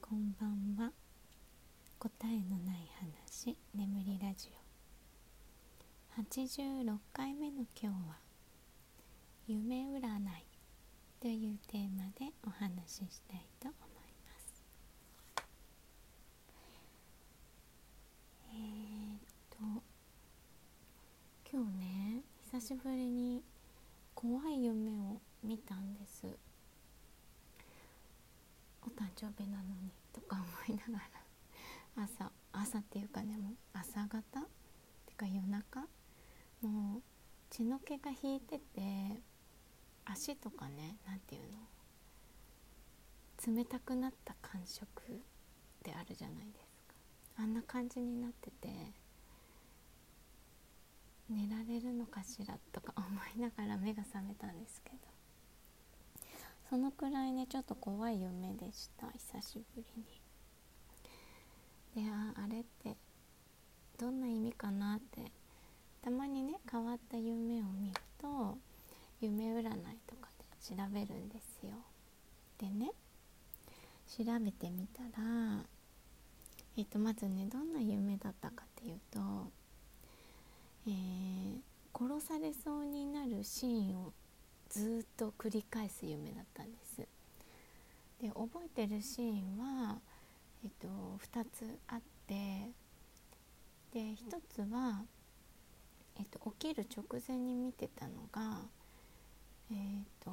こんばんは。答えのない話眠りラジオ。86回目の今日は夢占いというテーマでお話ししたいと思います。えー、っと今日ね久しぶりに怖い夢を見たんです。お誕生日なのにとか思いながら。朝朝っていうかねもう朝方ってか夜中。もう血の気が引いてて足とかね何ていうの。冷たくなった感触ってあるじゃないですか。あんな感じになってて。寝られるのかしらとか思いながら目が覚めたんですけど。そのくらいねちょっと怖い夢でした。久しぶりに。でああれってどんな意味かなって。たまにね変わった夢を見ると夢占いとかで調べるんですよ。でね調べてみたらえっとまずねどんな夢だったかっていうとえー、殺されそうになるシーンをずっと繰り返す夢だったんです。で覚えてるシーンは、えっと、2つあってで1つは、えっと、起きる直前に見てたのがえっと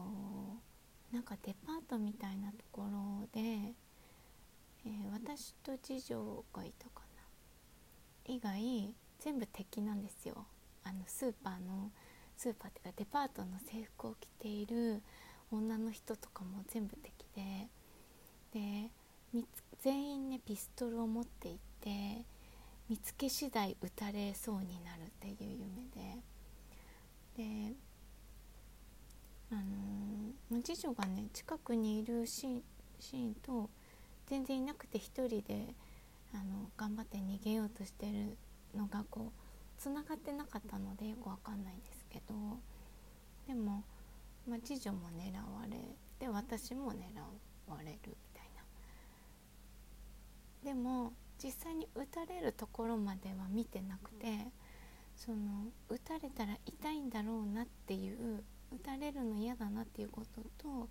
なんかデパートみたいなところで、えー、私と次女がいたかな。以外全部敵なんですよ。あのスーパーのスーパーっていうかデパートの制服を着ている女の人とかも全部敵でで全員ねピストルを持っていて見つけ次第撃たれそうになるっていう夢で。であのー、次女がね近くにいるシーンシーンと全然いなくて一人であの頑張って逃げようとしてるのがこうつながってなかったのでよくわかんないんです。けどでも、まあ、次女も狙われて私も狙われるみたいな。でも実際に撃たれるところまでは見てなくてその撃たれたら痛いんだろうなっていう撃たれるの嫌だなっていうことと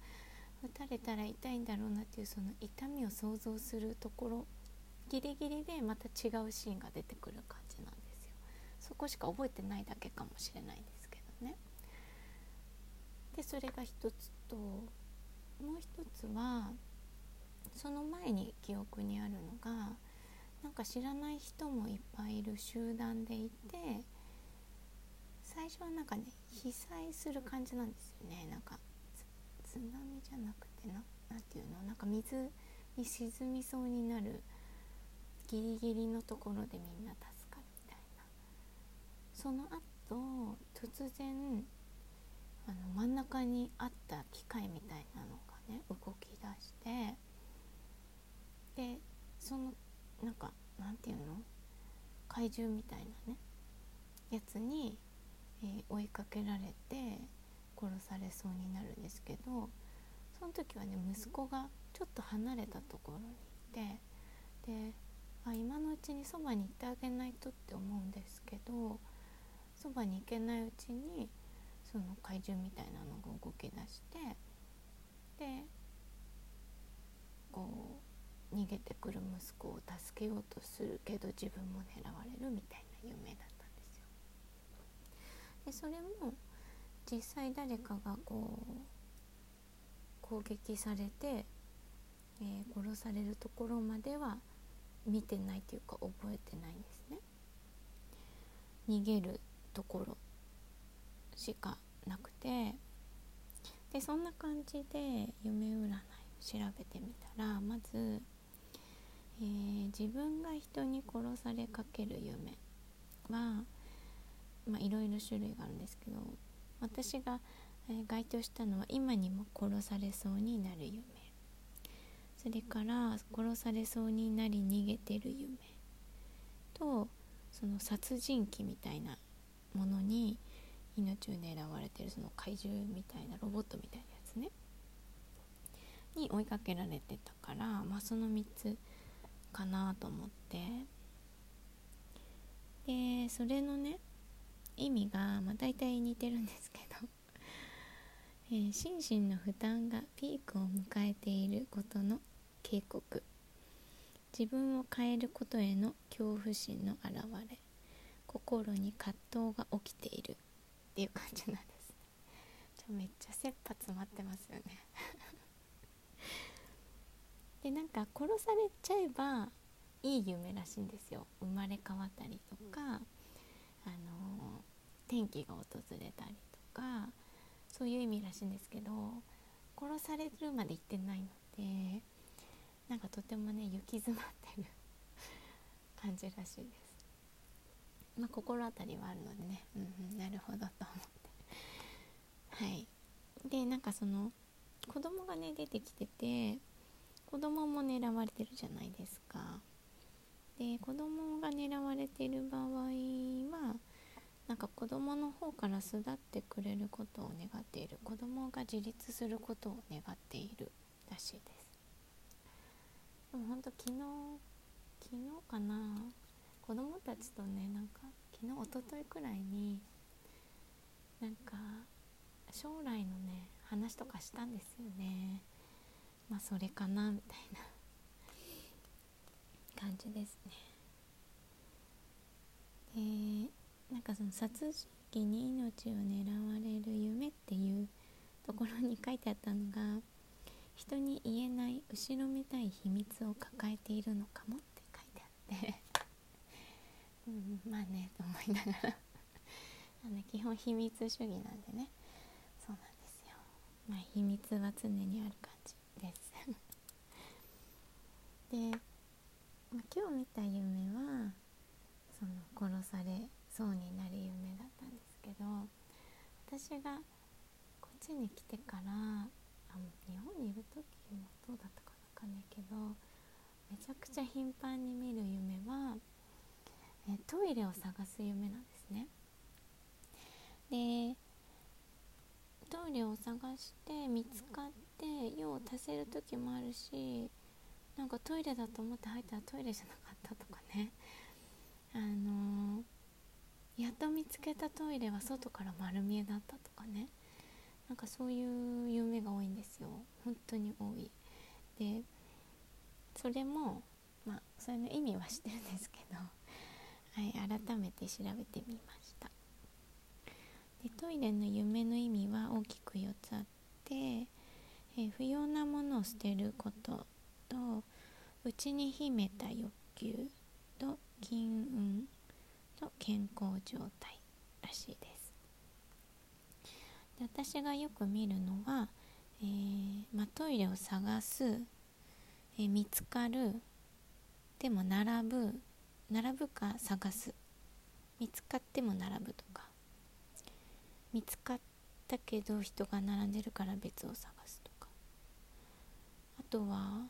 撃たれたら痛いんだろうなっていうその痛みを想像するところギリギリでまた違うシーンが出てくる感じなんですよ。そこしか覚えてないだけかもしれないです。ね。でそれが一つともう一つはその前に記憶にあるのがなんか知らない人もいっぱいいる集団でいて最初はなんかね被災する感じなんですよね。なんか津波じゃなくてな何ていうの？なんか水に沈みそうになるギリギリのところでみんな助かるみたいな。その後と突然あの真ん中にあった機械みたいなのがね動き出してでそのなんかなんていうの？怪獣みたいなねやつに、えー、追いかけられて殺されそうになるんですけどその時はね息子がちょっと離れたところにいてであ今のうちにそばに行ってあげないとって思うんですけどそばに行けないうちにその怪獣みたいなのが動き出してでこう逃げてくる息子を助けようとするけど自分も狙われるみたいな夢だったんですよ。でそれも実際誰かがこう攻撃されて、えー、殺されるところまでは見てないというか覚えてないんですね逃げるところしかなくてでそんな感じで夢占いを調べてみたらまず、えー、自分が人に殺されかける夢はまあいろいろ種類があるんですけど私が、えー、該当したのは今にも殺されそうになる夢。それから殺されそうになり逃げてる夢とその殺人鬼みたいなものに命を狙われてるその怪獣みたいなロボットみたいなやつね。に追いかけられてたから、まあ、その3つかなと思って。でそれのね意味が、まあ、大体似てるんですけど。えー、心身の負担がピークを迎えていることの警告。自分を変えることへの恐怖心の表れ。心に葛藤が起きている。っていう感じなんです。めっちゃ切羽詰まってますよね。でなんか殺されちゃえばいい夢らしいんですよ。生まれ変わったりとか、あの天気が訪れたりとかそういう意味らしいんですけど殺されるまで行ってないのでなんかとてもね行き詰まってる感じらしいです。まあ心当たりはあるのでね。うんうん。なるほどと思って。はい。でなんかその子供がね出てきてて子供も狙われてるじゃないですか。で子供が狙われてる場合はなんか子供の方から巣立ってくれることを願っている。子供が自立することを願っているらしいです。でもほんと昨日昨日かな。子供たちとねなんか昨日おとといくらいになんか将来のね話とかしたんですよね。まあそれかなみたいな。感じですね。でなんかその殺人鬼に命を狙われる夢っていうところに書いてあったのが人に言えない後ろめたい秘密を抱えているのかもって書いてあって。うん、まあねと思いながら。あの基本秘密主義なんでね。そうなんですよ。まあ秘密は常にある感じです。で、まあ、今日見た夢はその殺されそうになる夢だったんですけど私がこっちに来てからあ日本にいる時もどうだったかわかんないけどめちゃくちゃ頻繁に見る夢はえトイレを探す夢なんですね。でトイレを探して見つかって用を足せる時もあるしなんかトイレだと思って入ったらトイレじゃなかったとかね。あのーやっと見つけたトイレは外から丸見えだったとかね。なんかそういう夢が多いんですよ。本当に多い。でそれもまあそれの意味は知ってるんですけど、はい、改めて調べてみました。でトイレの夢の意味は大きく4つあってえ不要なものを捨てることと内に秘めた欲求と金運と健康状態らしいです。で私がよく見るのは、えー、ま、トイレを探す、え、見つかるでも並ぶ並ぶか探す。見つかっても並ぶとか。見つかったけど人が並んでるから別を探すとか。あとは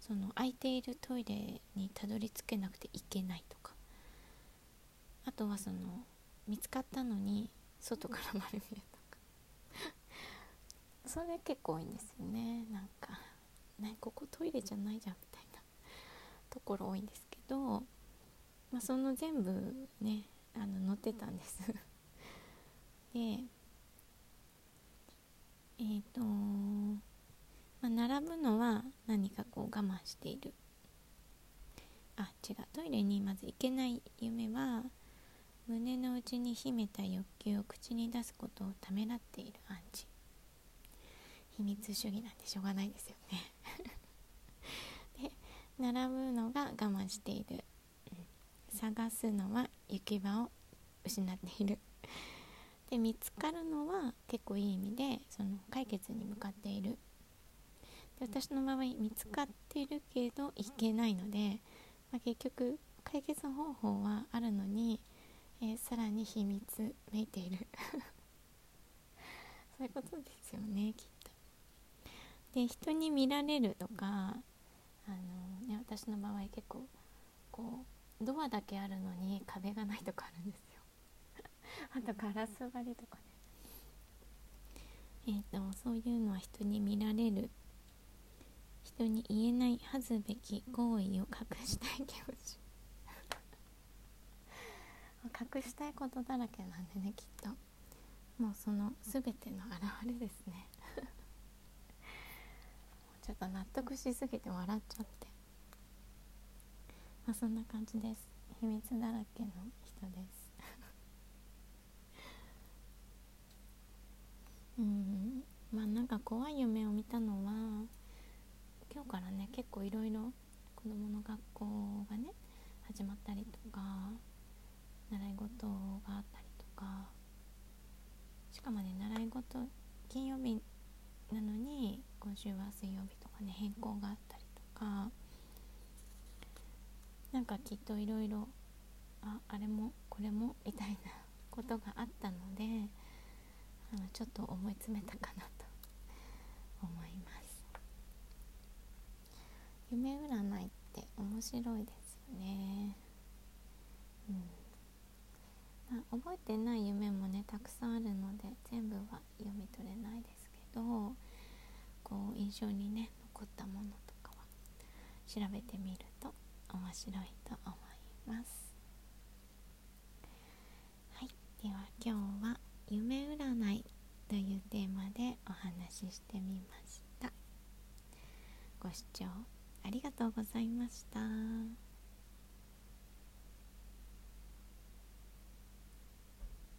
その空いているトイレにたどり着けなくて行けないとか。あとはその見つかったのに外から丸見えとか。それ結構多いんですよね。なんか「ねここトイレじゃないじゃん」みたいなところ多いんですけど、まあ、その全部ねあの載ってたんです。でえっ、ー、とまあ、並ぶのは何かこう我慢している。あ違う。トイレにまず行けない夢は胸の内に秘めた欲求を口に出すことをためらっている暗示。秘密主義なんでしょうがないですよね。で並ぶのが我慢している、探すのは行き場を失っている。で見つかるのは結構いい意味でその解決に向かっている。で私の場合見つかってるけどいけないので、まあ、結局解決方法はあるのにえー、さらに秘密めいている。そういうことですよねきっと。で人に見られるとかあの、ね、私の場合結構こうドアだけあるのに壁がないとかあるんですよ。あとガラス張りとかね。えーと、とそういうのは人に見られる。人に言えない恥ずべき行為を隠したい気持ち。隠したいことだらけなんでねきっと。もうその全ての表れですね。ちょっと納得しすぎて笑っちゃって。まあそんな感じです。秘密だらけの人です。うん。まあなんか怖い夢を見たのは今日からね結構いろいろ子どもの学校がね始まったりとか習い事があったりとかしかもね習い事金曜日なのに今週は水曜日とかね変更があったりとかなんかきっといろいろああれもこれもみたいな ことがあったのであのちょっと思い詰めたかなと 思います。夢占いって面白いですよね。うん。まあ、覚えてない夢もねたくさんあるので全部は読み取れないですけどこう印象にね残ったものとかは調べてみる面白いと思います。はい。では今日は夢占いというテーマでお話ししてみました。ご視聴ありがとうございました。